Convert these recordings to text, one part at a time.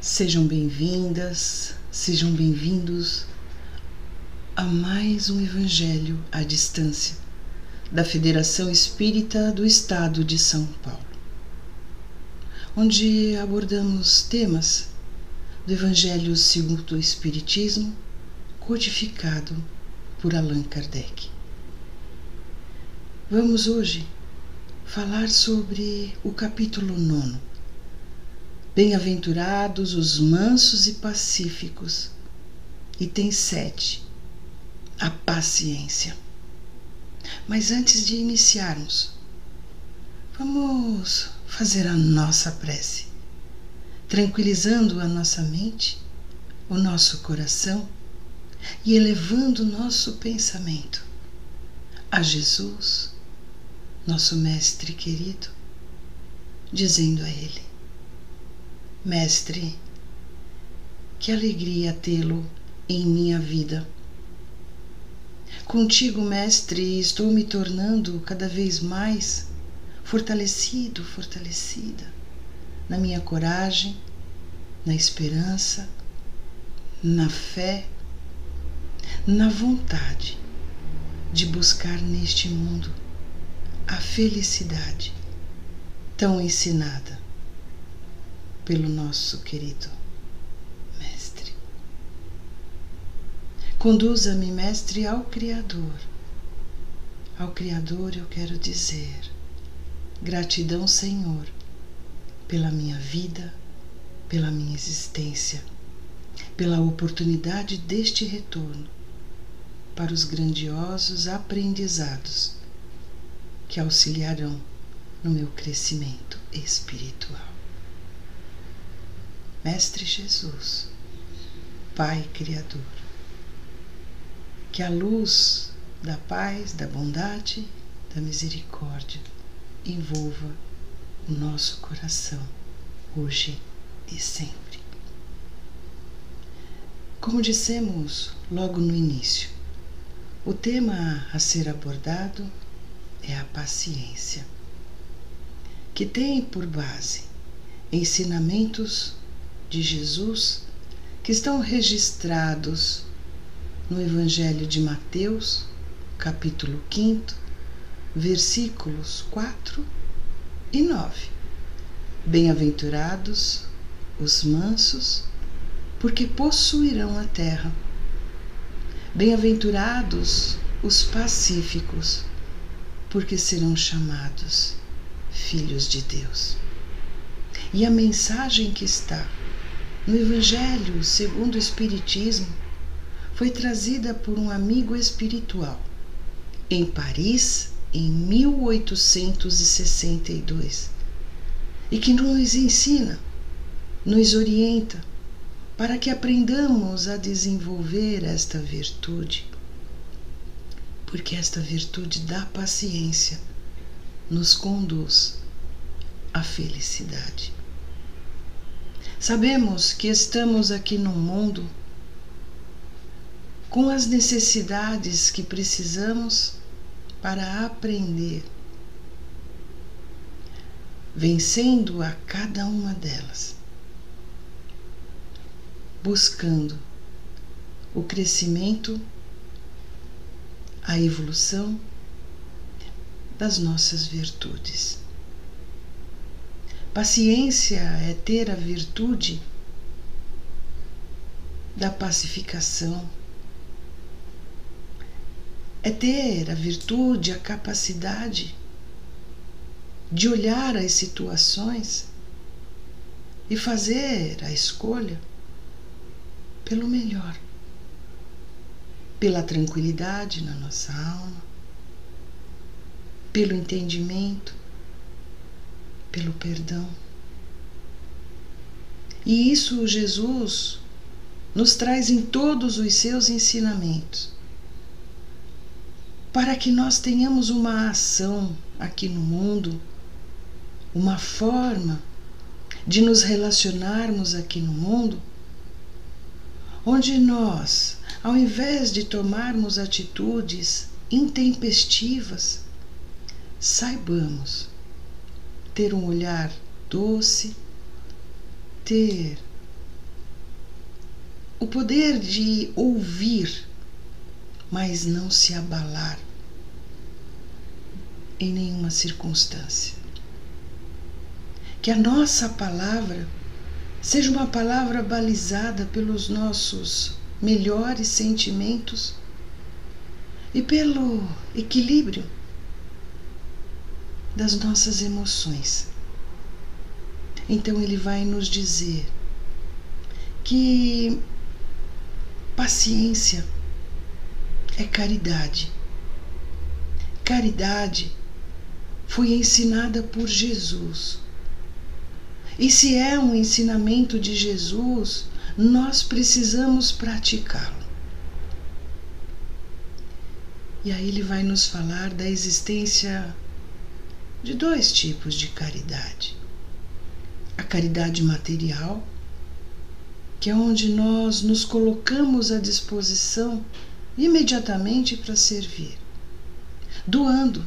Sejam bem-vindas, sejam bem-vindos a mais um Evangelho à Distância da Federação Espírita do Estado de São Paulo, onde abordamos temas do Evangelho segundo o Espiritismo, codificado por Allan Kardec. Vamos hoje falar sobre o capítulo 9. Bem-aventurados os mansos e pacíficos. Item 7. A paciência. Mas antes de iniciarmos, vamos fazer a nossa prece, tranquilizando a nossa mente, o nosso coração e elevando o nosso pensamento a Jesus nosso Mestre querido, dizendo a ele: Mestre, que alegria tê-lo em minha vida. Contigo, Mestre, estou me tornando cada vez mais fortalecido, fortalecida na minha coragem, na esperança, na fé, na vontade de buscar neste mundo a felicidade tão ensinada pelo nosso querido Mestre. Conduza-me, Mestre, ao Criador. Ao Criador eu quero dizer gratidão, Senhor, pela minha vida, pela minha existência, pela oportunidade deste retorno para os grandiosos aprendizados que auxiliarão no meu crescimento espiritual. Mestre Jesus, Pai Criador, que a luz da paz, da bondade, da misericórdia envolva o nosso coração hoje e sempre. Como dissemos logo no início, o tema a ser abordado é a paciência, que tem por base ensinamentos de Jesus que estão registrados no Evangelho de Mateus, capítulo 5, versículos 4 e 9. Bem-aventurados os mansos, porque possuirão a terra. Bem-aventurados os pacíficos, porque serão chamados filhos de Deus. E a mensagem que está no Evangelho segundo o Espiritismo foi trazida por um amigo espiritual em Paris em 1862 e que nos ensina, nos orienta para que aprendamos a desenvolver esta virtude porque esta virtude da paciência nos conduz à felicidade. Sabemos que estamos aqui no mundo com as necessidades que precisamos para aprender, vencendo a cada uma delas, buscando o crescimento a evolução das nossas virtudes. Paciência é ter a virtude da pacificação, é ter a virtude, a capacidade de olhar as situações e fazer a escolha pelo melhor pela tranquilidade na nossa alma, pelo entendimento, pelo perdão. E isso Jesus nos traz em todos os seus ensinamentos, para que nós tenhamos uma ação aqui no mundo, uma forma de nos relacionarmos aqui no mundo, onde nós ao invés de tomarmos atitudes intempestivas, saibamos ter um olhar doce, ter o poder de ouvir, mas não se abalar em nenhuma circunstância. Que a nossa palavra seja uma palavra balizada pelos nossos melhores sentimentos e pelo equilíbrio das nossas emoções. Então ele vai nos dizer que paciência é caridade. Caridade foi ensinada por Jesus. E se é um ensinamento de Jesus, nós precisamos praticá-lo. E aí ele vai nos falar da existência de dois tipos de caridade. A caridade material, que é onde nós nos colocamos à disposição imediatamente para servir, doando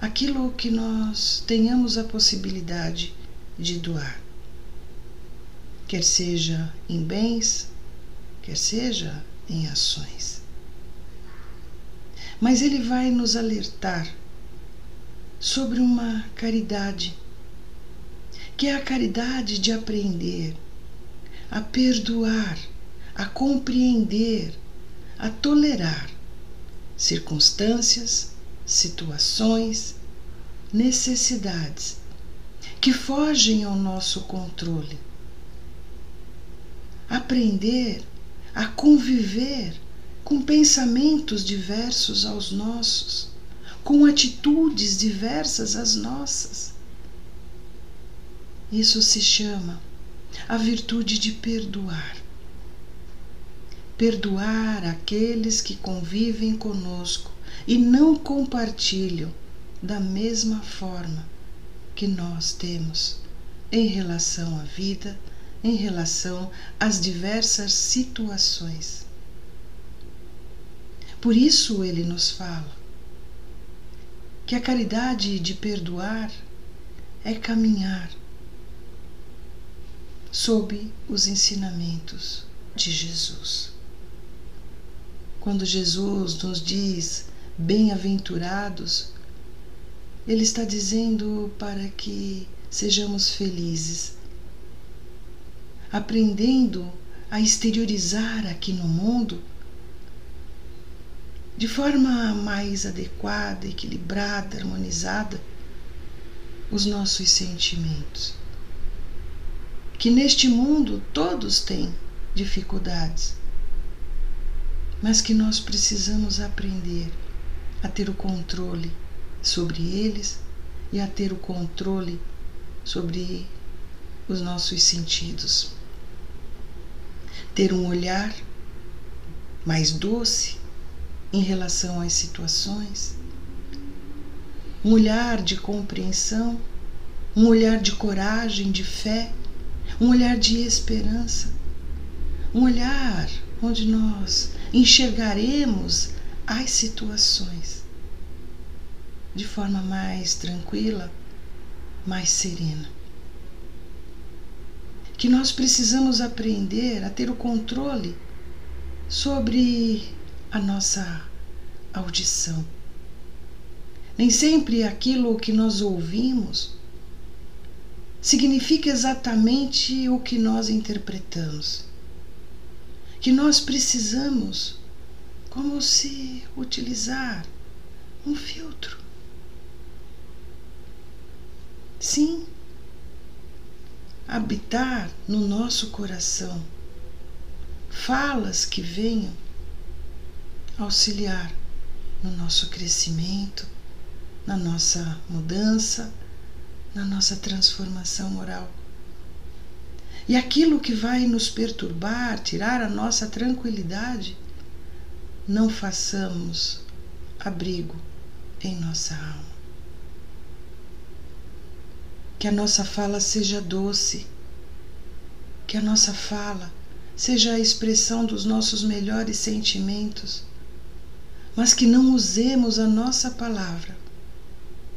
aquilo que nós tenhamos a possibilidade de doar, quer seja em bens, quer seja em ações. Mas ele vai nos alertar sobre uma caridade, que é a caridade de aprender a perdoar, a compreender, a tolerar circunstâncias, situações, necessidades que fogem ao nosso controle. Aprender a conviver com pensamentos diversos aos nossos, com atitudes diversas às nossas. Isso se chama a virtude de perdoar. Perdoar aqueles que convivem conosco e não compartilham da mesma forma que nós temos em relação à vida, em relação às diversas situações. Por isso ele nos fala que a caridade de perdoar é caminhar sob os ensinamentos de Jesus. Quando Jesus nos diz bem-aventurados, Ele está dizendo para que sejamos felizes, aprendendo a exteriorizar aqui no mundo de forma mais adequada, equilibrada, harmonizada, os nossos sentimentos. Que neste mundo todos têm dificuldades, mas que nós precisamos aprender a ter o controle sobre eles e a ter o controle sobre os nossos sentidos. Ter um olhar mais doce em relação às situações, um olhar de compreensão, um olhar de coragem, de fé, um olhar de esperança, um olhar onde nós enxergaremos as situações de forma mais tranquila, mais serena. Que nós precisamos aprender a ter o controle sobre a nossa audição. Nem sempre aquilo que nós ouvimos significa exatamente o que nós interpretamos. Que nós precisamos, como se utilizar um filtro. Sim, habitar no nosso coração falas que venham auxiliar no nosso crescimento, na nossa mudança, na nossa transformação moral. E aquilo que vai nos perturbar, tirar a nossa tranquilidade, não façamos abrigo em nossa alma. Que a nossa fala seja doce, que a nossa fala seja a expressão dos nossos melhores sentimentos mas que não usemos a nossa palavra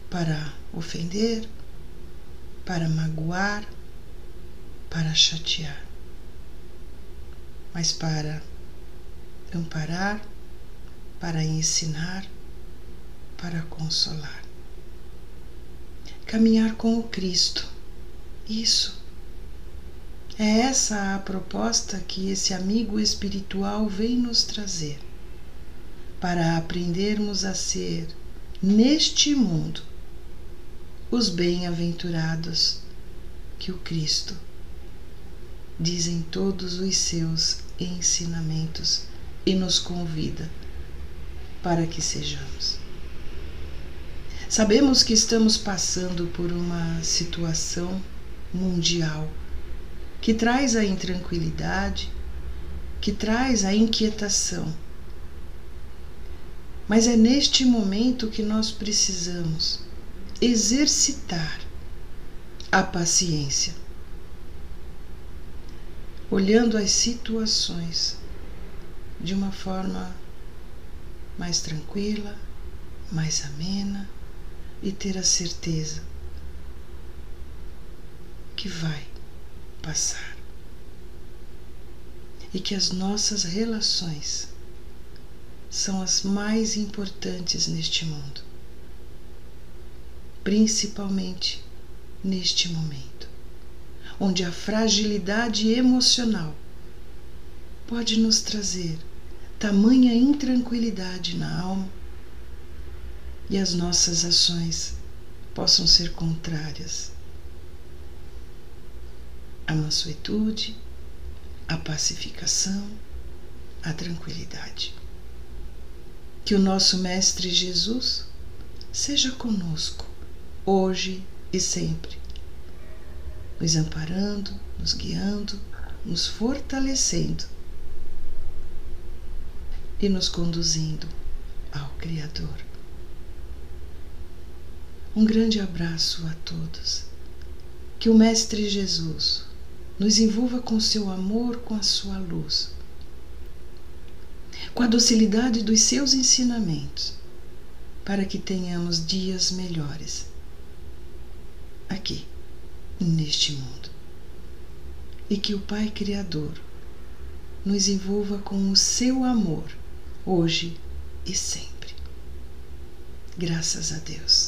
para ofender, para magoar, para chatear. mas para amparar, para ensinar, para consolar. Caminhar com o Cristo. Isso. É essa a proposta que esse amigo espiritual vem nos trazer, para aprendermos a ser, neste mundo, os bem-aventurados que o Cristo diz em todos os seus ensinamentos e nos convida para que sejamos. Sabemos que estamos passando por uma situação mundial que traz a intranquilidade, que traz a inquietação. Mas é neste momento que nós precisamos exercitar a paciência, olhando as situações de uma forma mais tranquila, mais amena e ter a certeza que vai passar. E que as nossas relações são as mais importantes neste mundo principalmente neste momento, onde a fragilidade emocional pode nos trazer tamanha intranquilidade na alma e as nossas ações possam ser contrárias à mansuetude, à pacificação, à tranquilidade. Que o nosso Mestre Jesus seja conosco hoje e sempre, nos amparando, nos guiando, nos fortalecendo e nos conduzindo ao Criador. Um grande abraço a todos. Que o Mestre Jesus nos envolva com seu amor, com a sua luz, com a docilidade dos seus ensinamentos, para que tenhamos dias melhores aqui, neste mundo. E que o Pai Criador nos envolva com o seu amor, hoje e sempre. Graças a Deus.